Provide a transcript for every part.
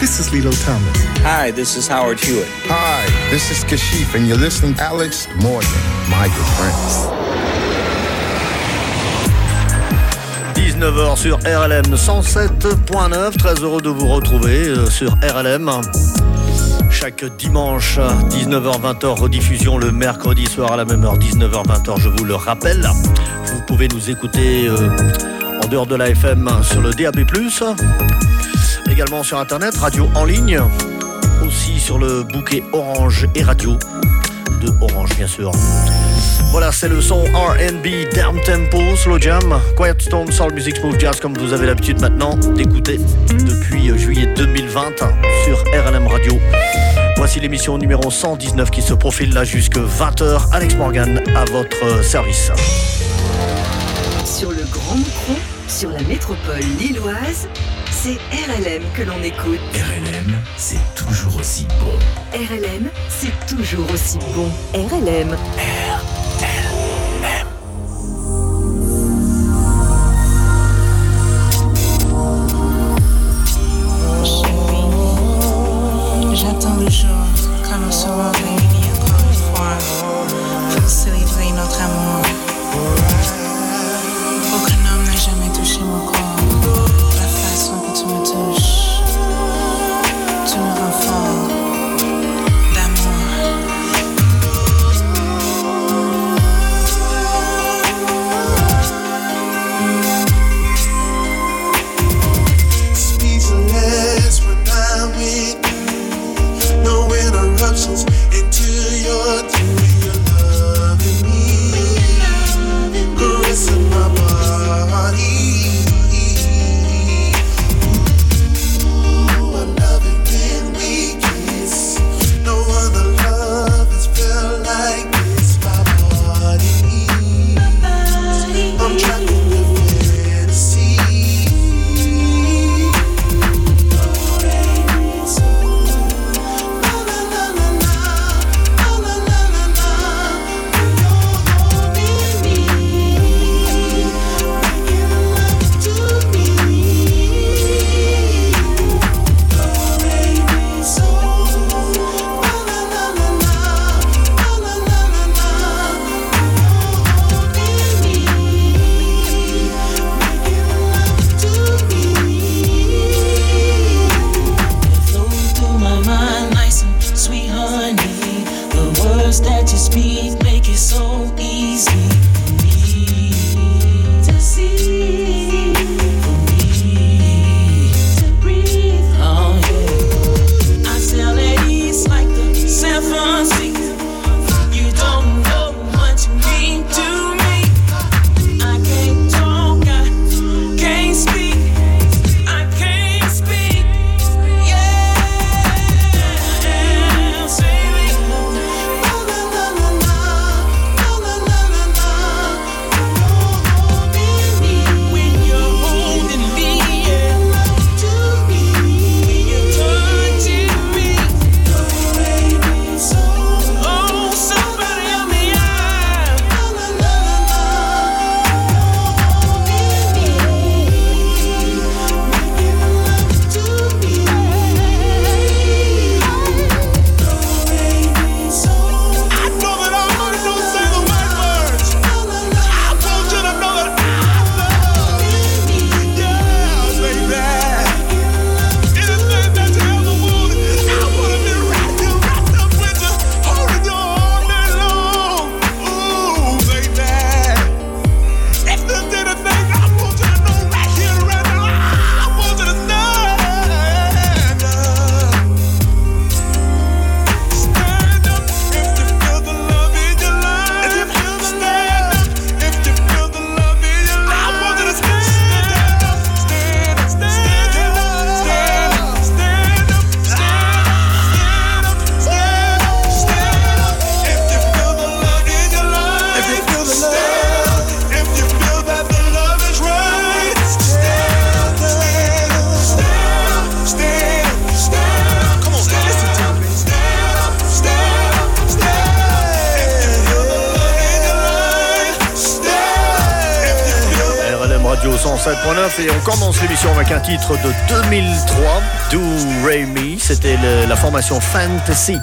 this is Lilo Thomas. Hi, this is Howard Hewitt. Hi, this is Kashif, and you're listening to Alex Morgan, my good friends. 19h sur RLM 107.9. Très heureux de vous retrouver euh, sur RLM. Chaque dimanche, 19h-20h, rediffusion le mercredi soir à la même heure, 19h-20h, je vous le rappelle. Vous pouvez nous écouter euh, en dehors de la FM sur le DAB+, également sur Internet, radio en ligne, aussi sur le bouquet Orange et radio de Orange, bien sûr. Voilà, c'est le son RB, down tempo, slow jam, quiet storm, soul music, smooth jazz, comme vous avez l'habitude maintenant d'écouter depuis juillet 2020 sur RLM Radio. Voici l'émission numéro 119 qui se profile là jusque 20h. Alex Morgan à votre service. Sur le Grand Micron, sur la métropole lilloise, c'est RLM que l'on écoute. RLM, c'est toujours aussi bon. RLM, c'est toujours aussi bon. RLM. RLM. J'attends le jour quand nous serons réunis encore une fois de 2003, Do Raymi, C'était la formation Fantasy.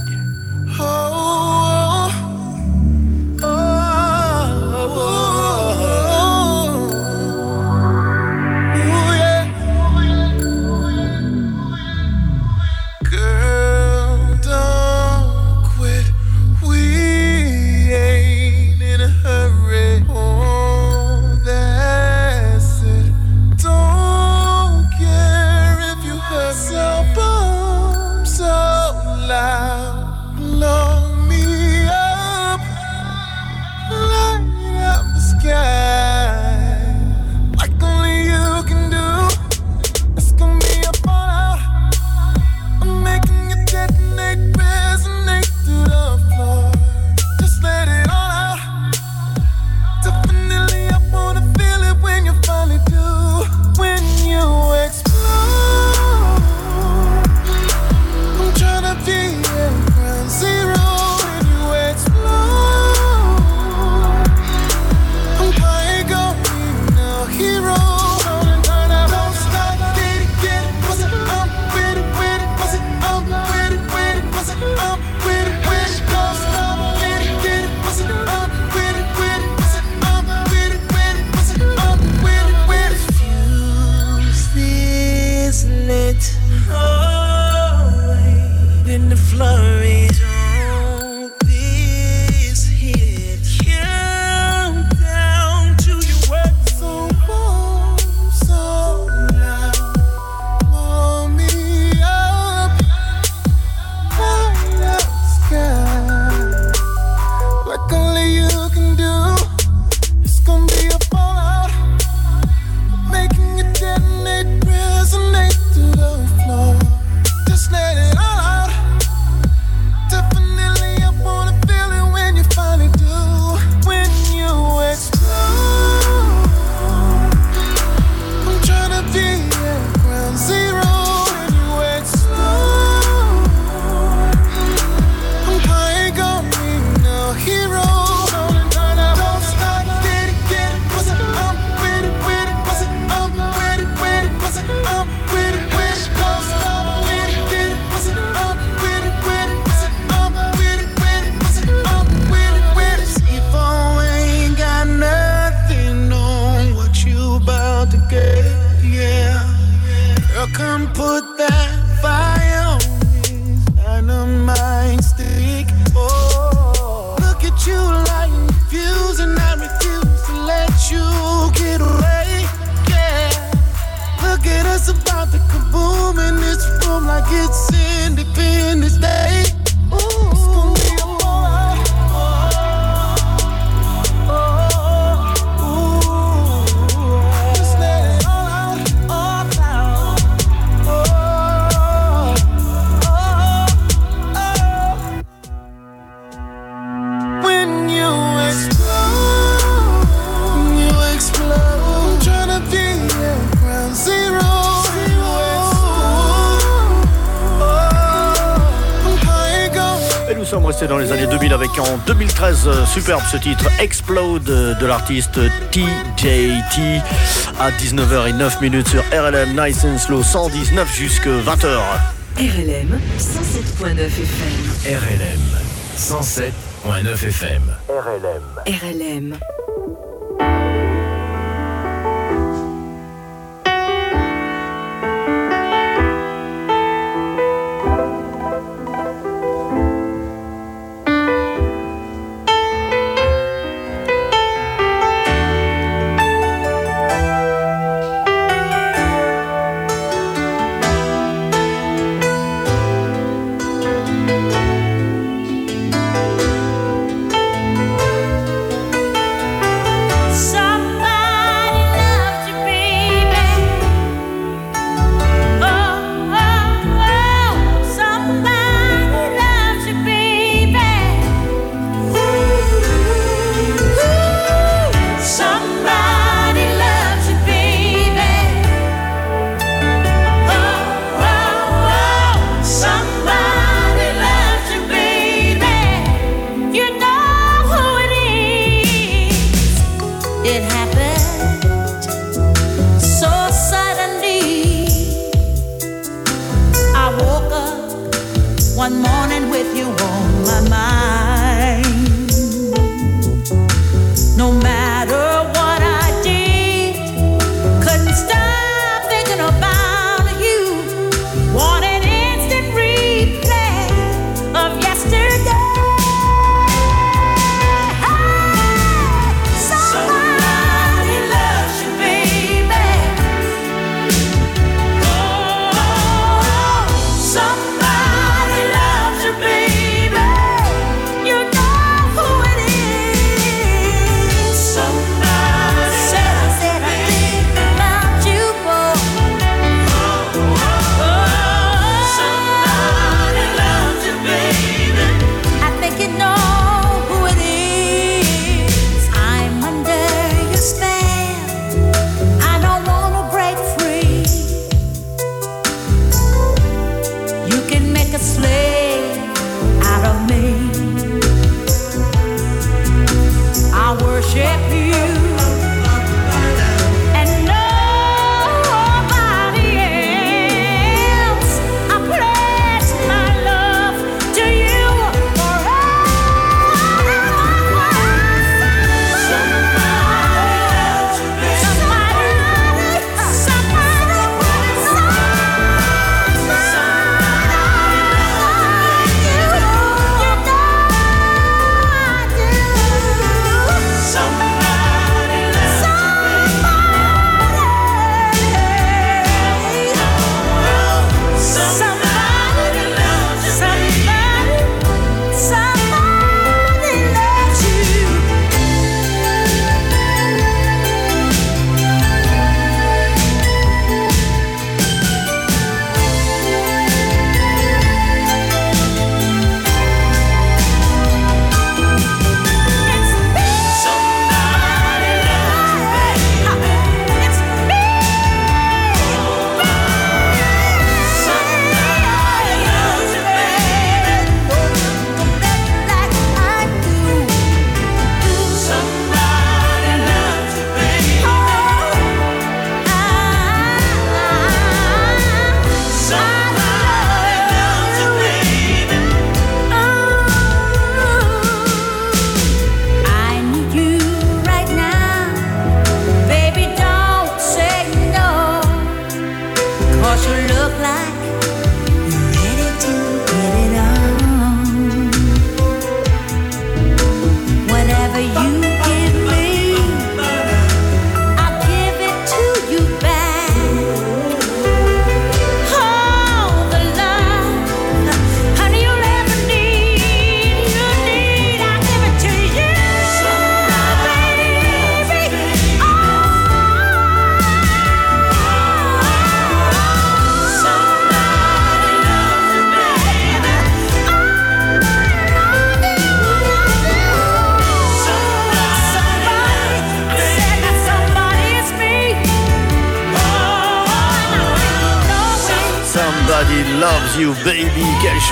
superbe ce titre Explode euh, de l'artiste TJT à 19h09 sur RLM Nice and Slow 119 jusque 20h. RLM 107.9 FM. RLM 107.9 FM. RLM. RLM.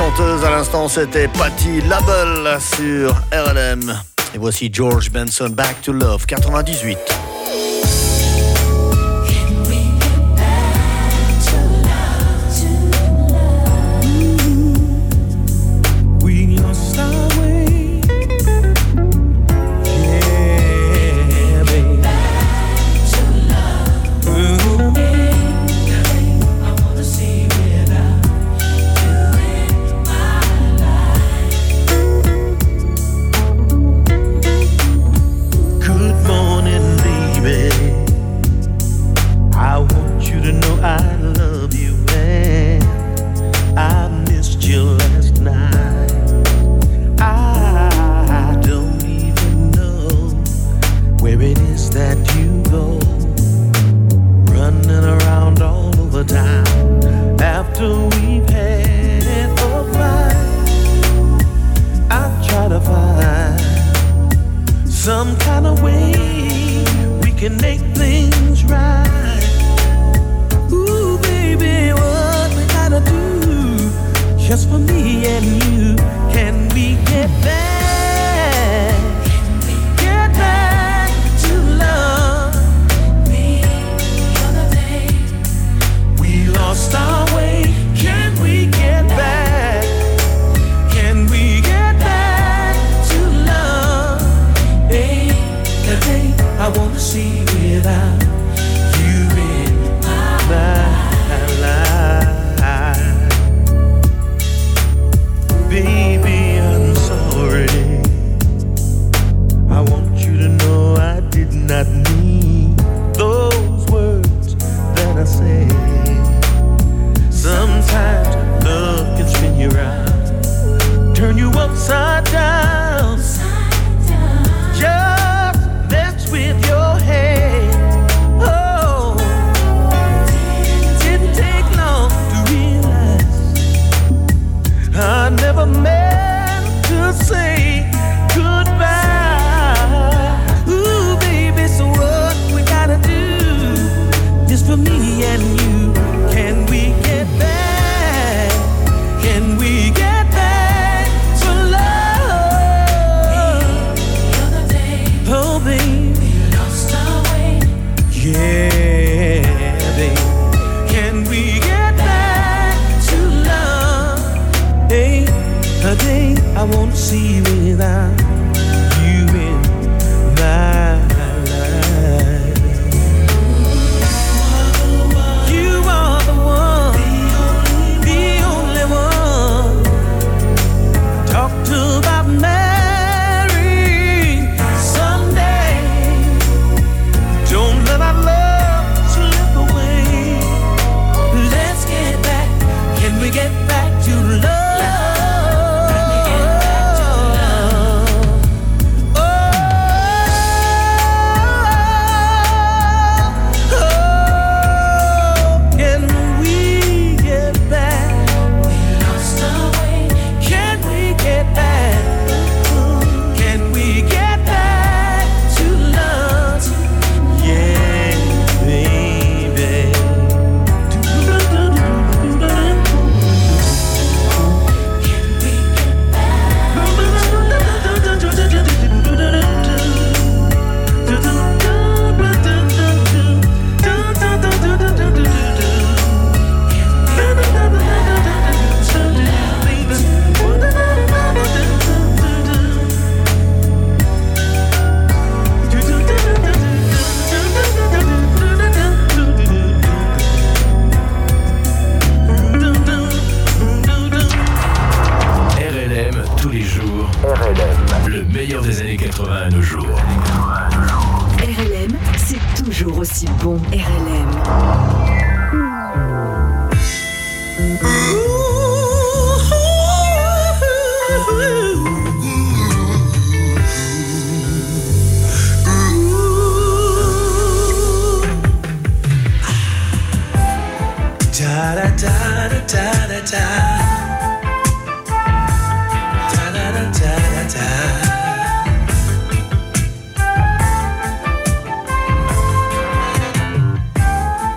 chanteuse. À l'instant, c'était Patty Label sur RLM. Et voici George Benson, Back to Love, 98.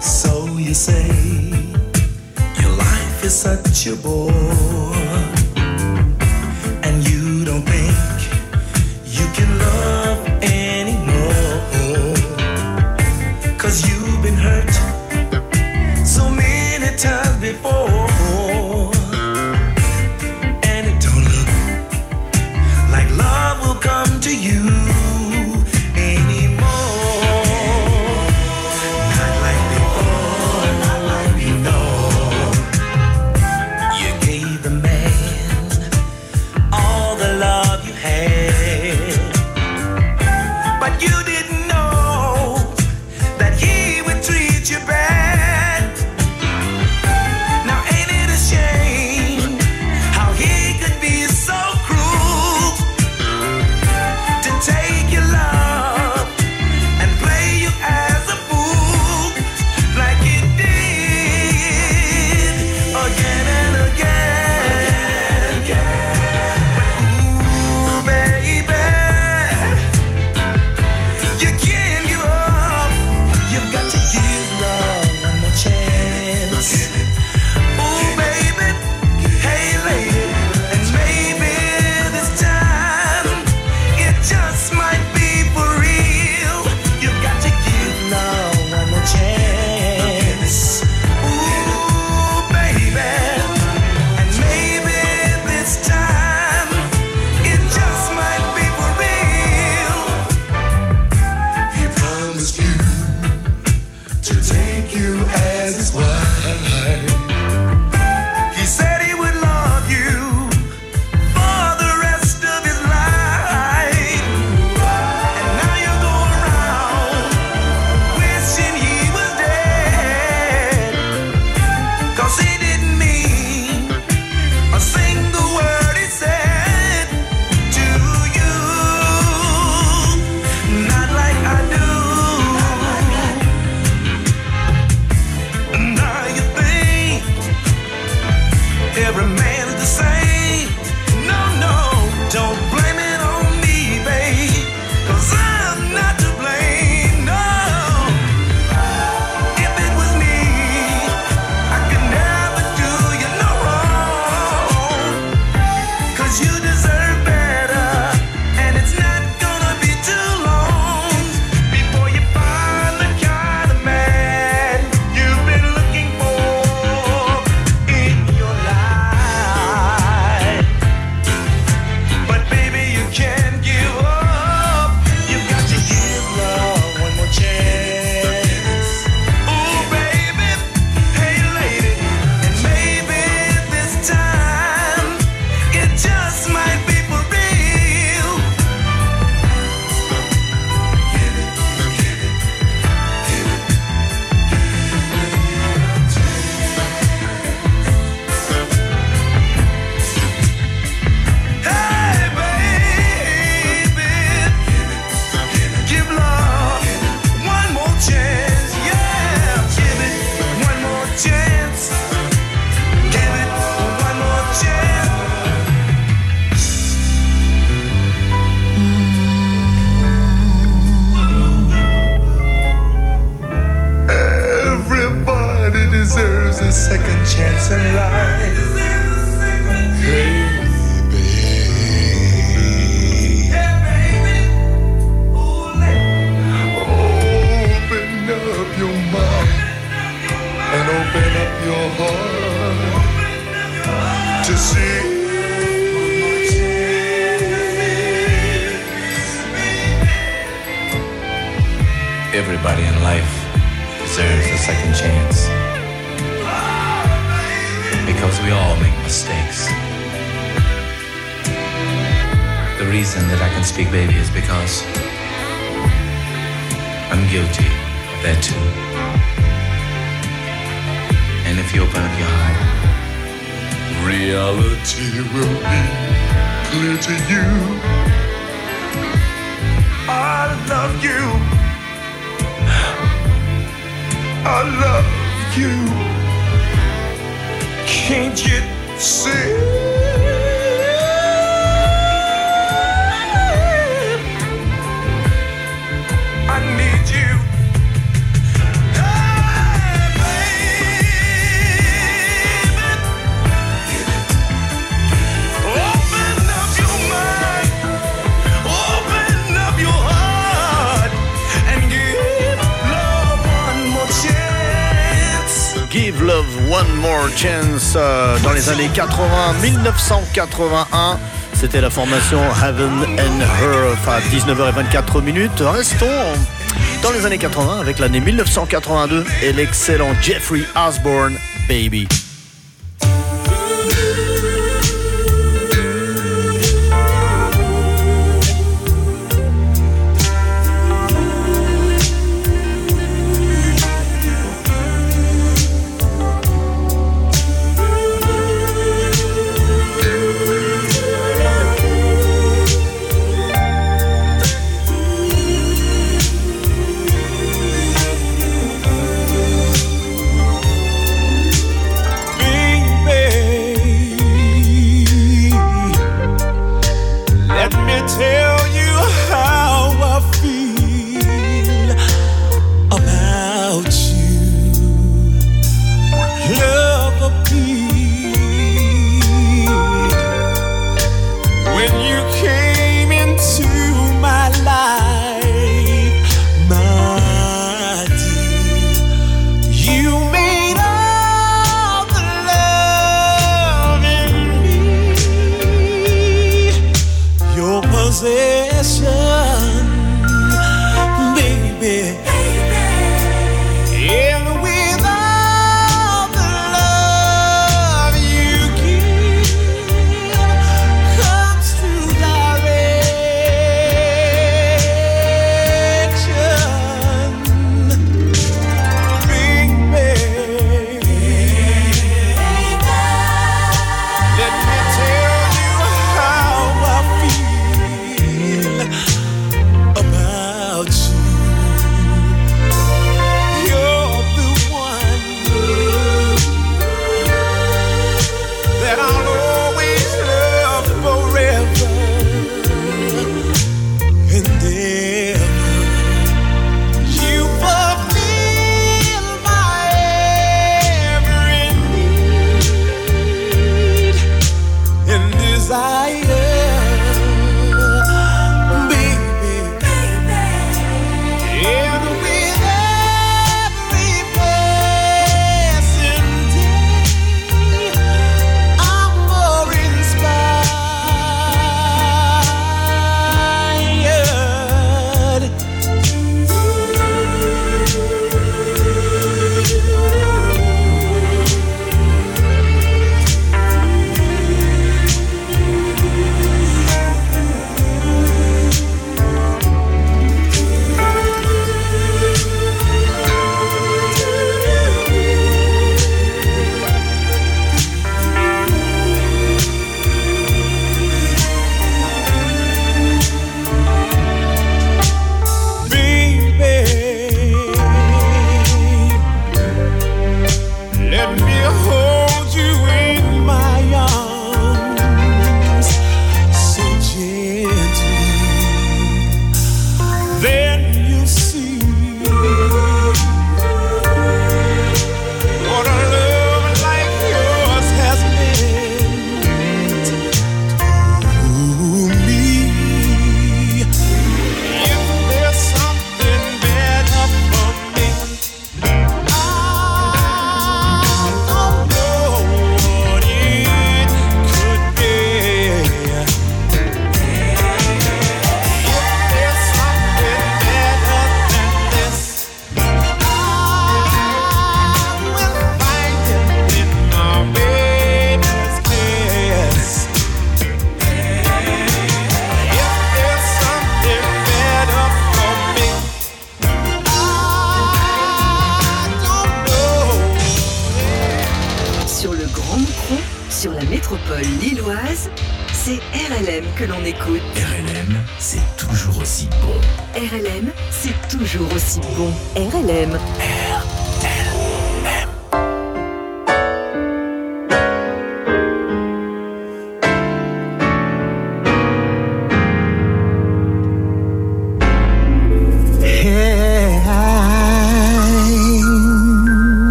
So you say your life is such a bore. 1981. C'était la formation Heaven and Earth à 19h24 minutes. Restons dans les années 80 avec l'année 1982 et l'excellent Jeffrey Osborne, Baby.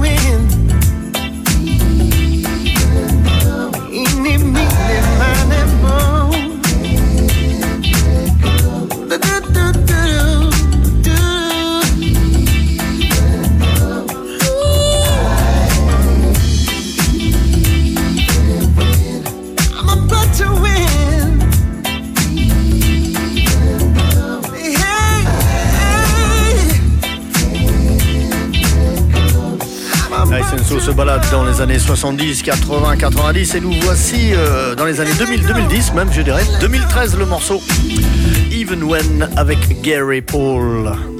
win. dans les années 70, 80, 90 et nous voici euh, dans les années 2000, 2010 même je dirais, 2013 le morceau Even When avec Gary Paul.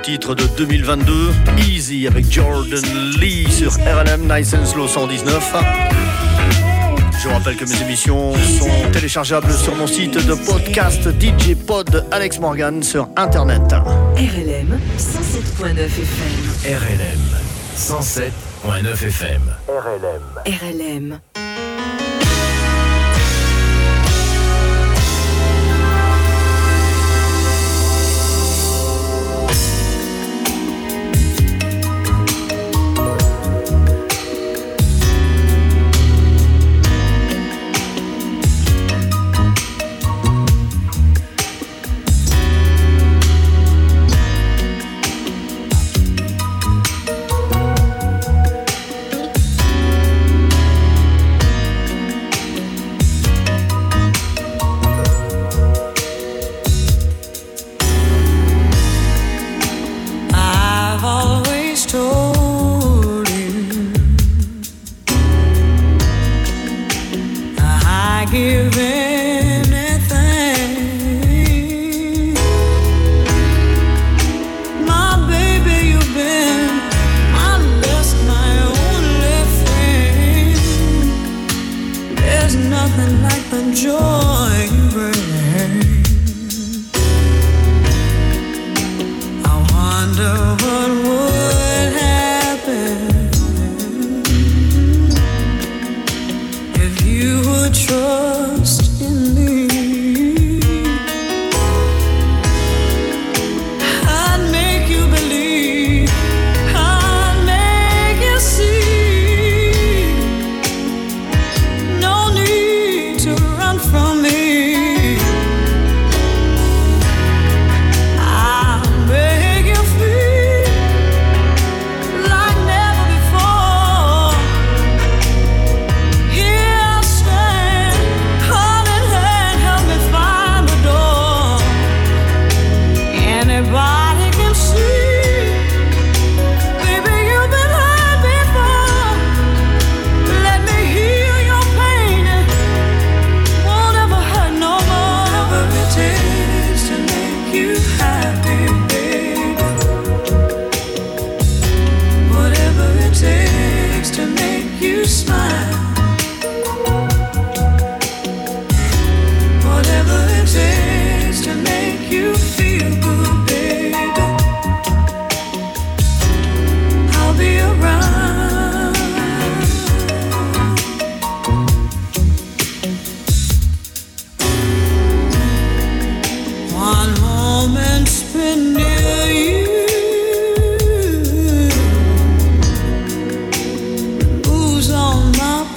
titre de 2022, Easy avec Jordan Lee sur RLM Nice and Slow 119. Je rappelle que mes émissions sont téléchargeables sur mon site de podcast DJ Pod Alex Morgan sur internet. RLM 107.9 FM. RLM 107.9 FM. RLM. RLM.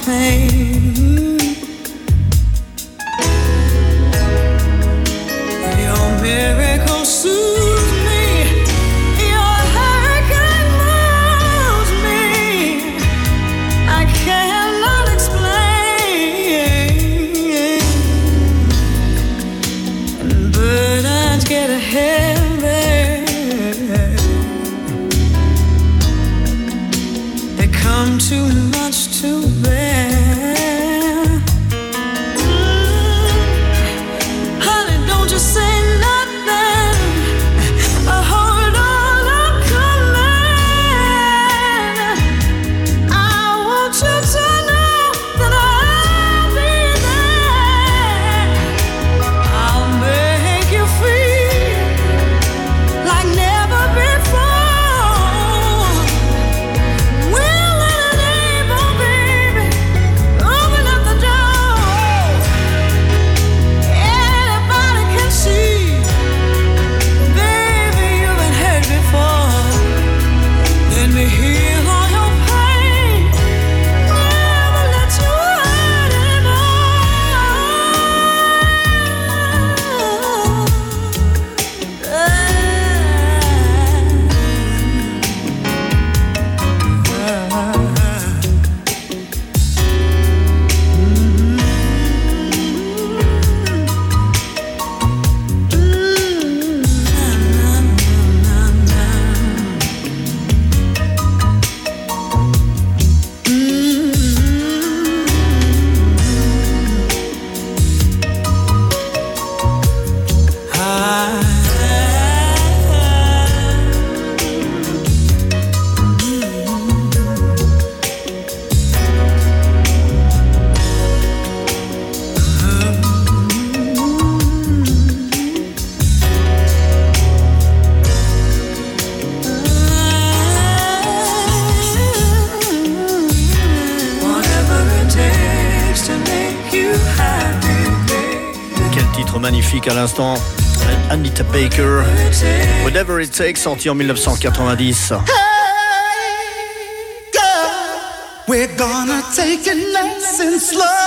pain. À l'instant. Anita Baker, Whatever It Takes, sorti en 1990. We're gonna take it nice and slow.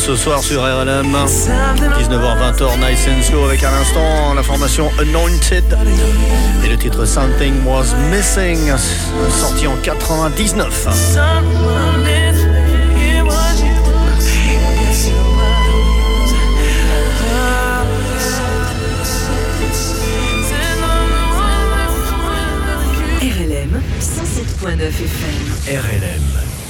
ce soir sur RLM. 19h20 Nice and Slow avec à l'instant la formation Anointed et le titre Something Was Missing, sorti en 99. RLM 107.9 FM. RLM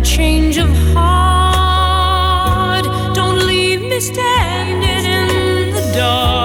a change of heart. Don't leave me standing in the dark.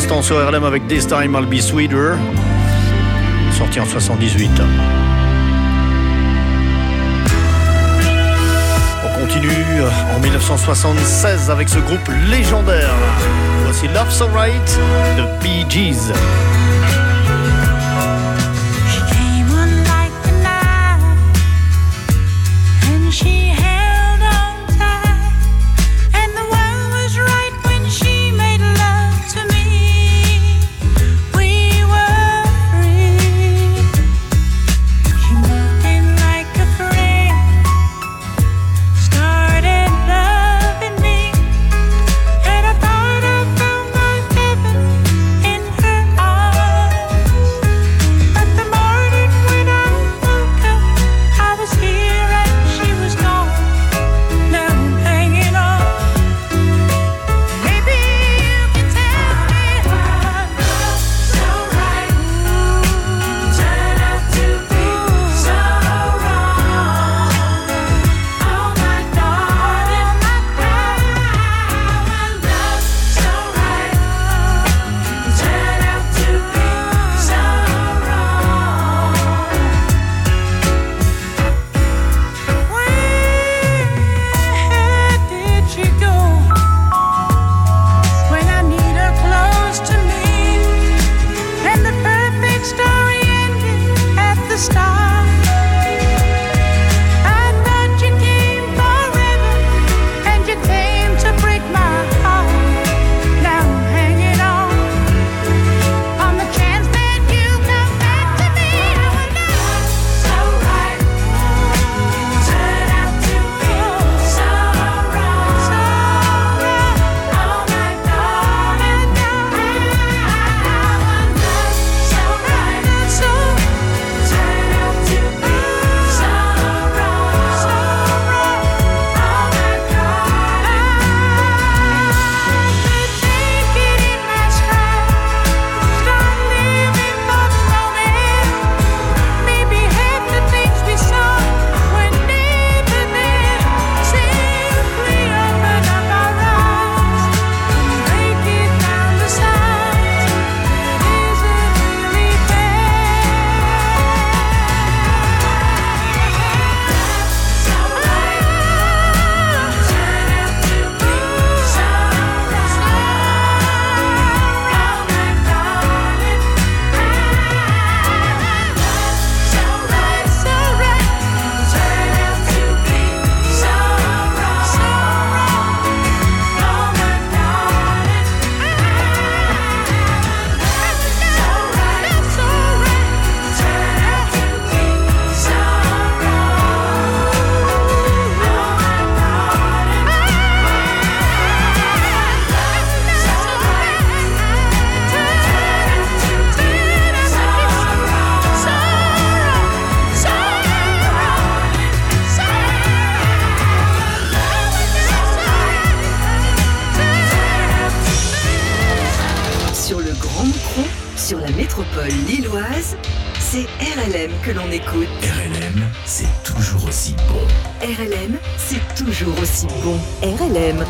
l'instant sur RLM avec This Time I'll Be Sweeter, sorti en 78. On continue euh, en 1976 avec ce groupe légendaire. Voici Love's Alright de Bee Gees. RLM que l'on écoute. RLM, c'est toujours aussi bon. RLM, c'est toujours aussi bon. RLM.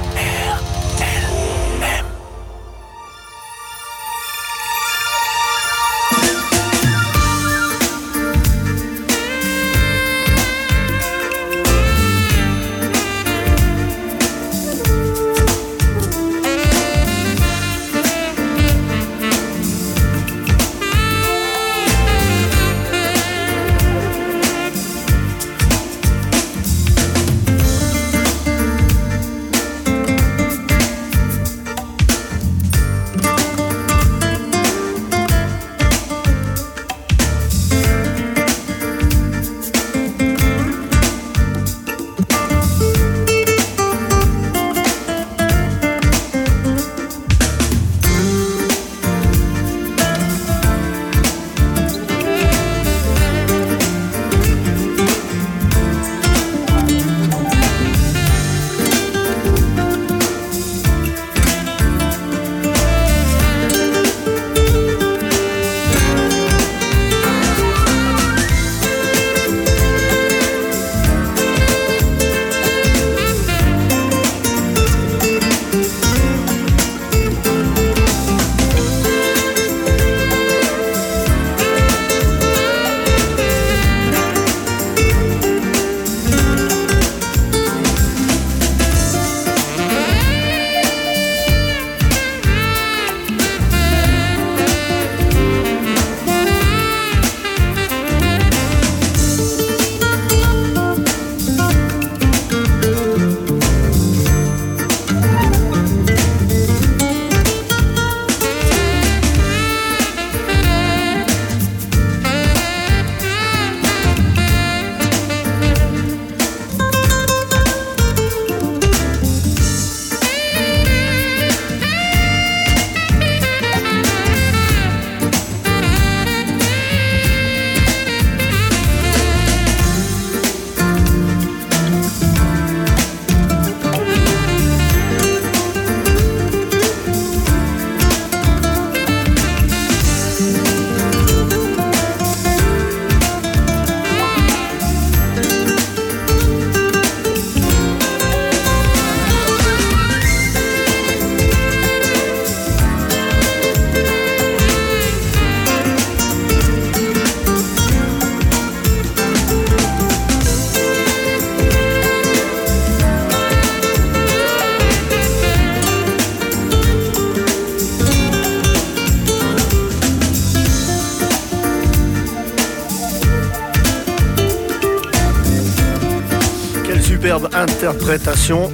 Interprétation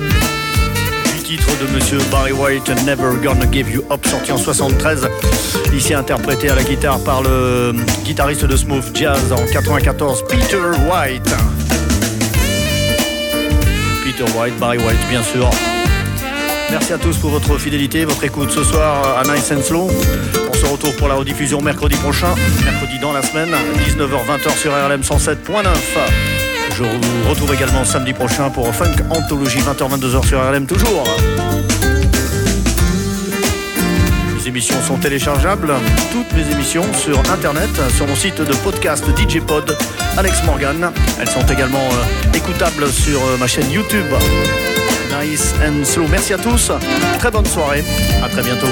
du titre de Monsieur Barry White, Never Gonna Give You Up, sorti en 73. Ici interprété à la guitare par le guitariste de Smooth Jazz en 94, Peter White. Peter White, Barry White, bien sûr. Merci à tous pour votre fidélité, votre écoute ce soir à Nice and Slow. On se retrouve pour la rediffusion mercredi prochain, mercredi dans la semaine, 19h-20h sur RLM 107.9. Je vous retrouve également samedi prochain pour Funk Anthologie 20h-22h sur RLM toujours. Les émissions sont téléchargeables, toutes mes émissions sur internet, sur mon site de podcast DJ Pod, Alex Morgan. Elles sont également euh, écoutables sur euh, ma chaîne YouTube. Nice and slow. Merci à tous. Très bonne soirée. À très bientôt.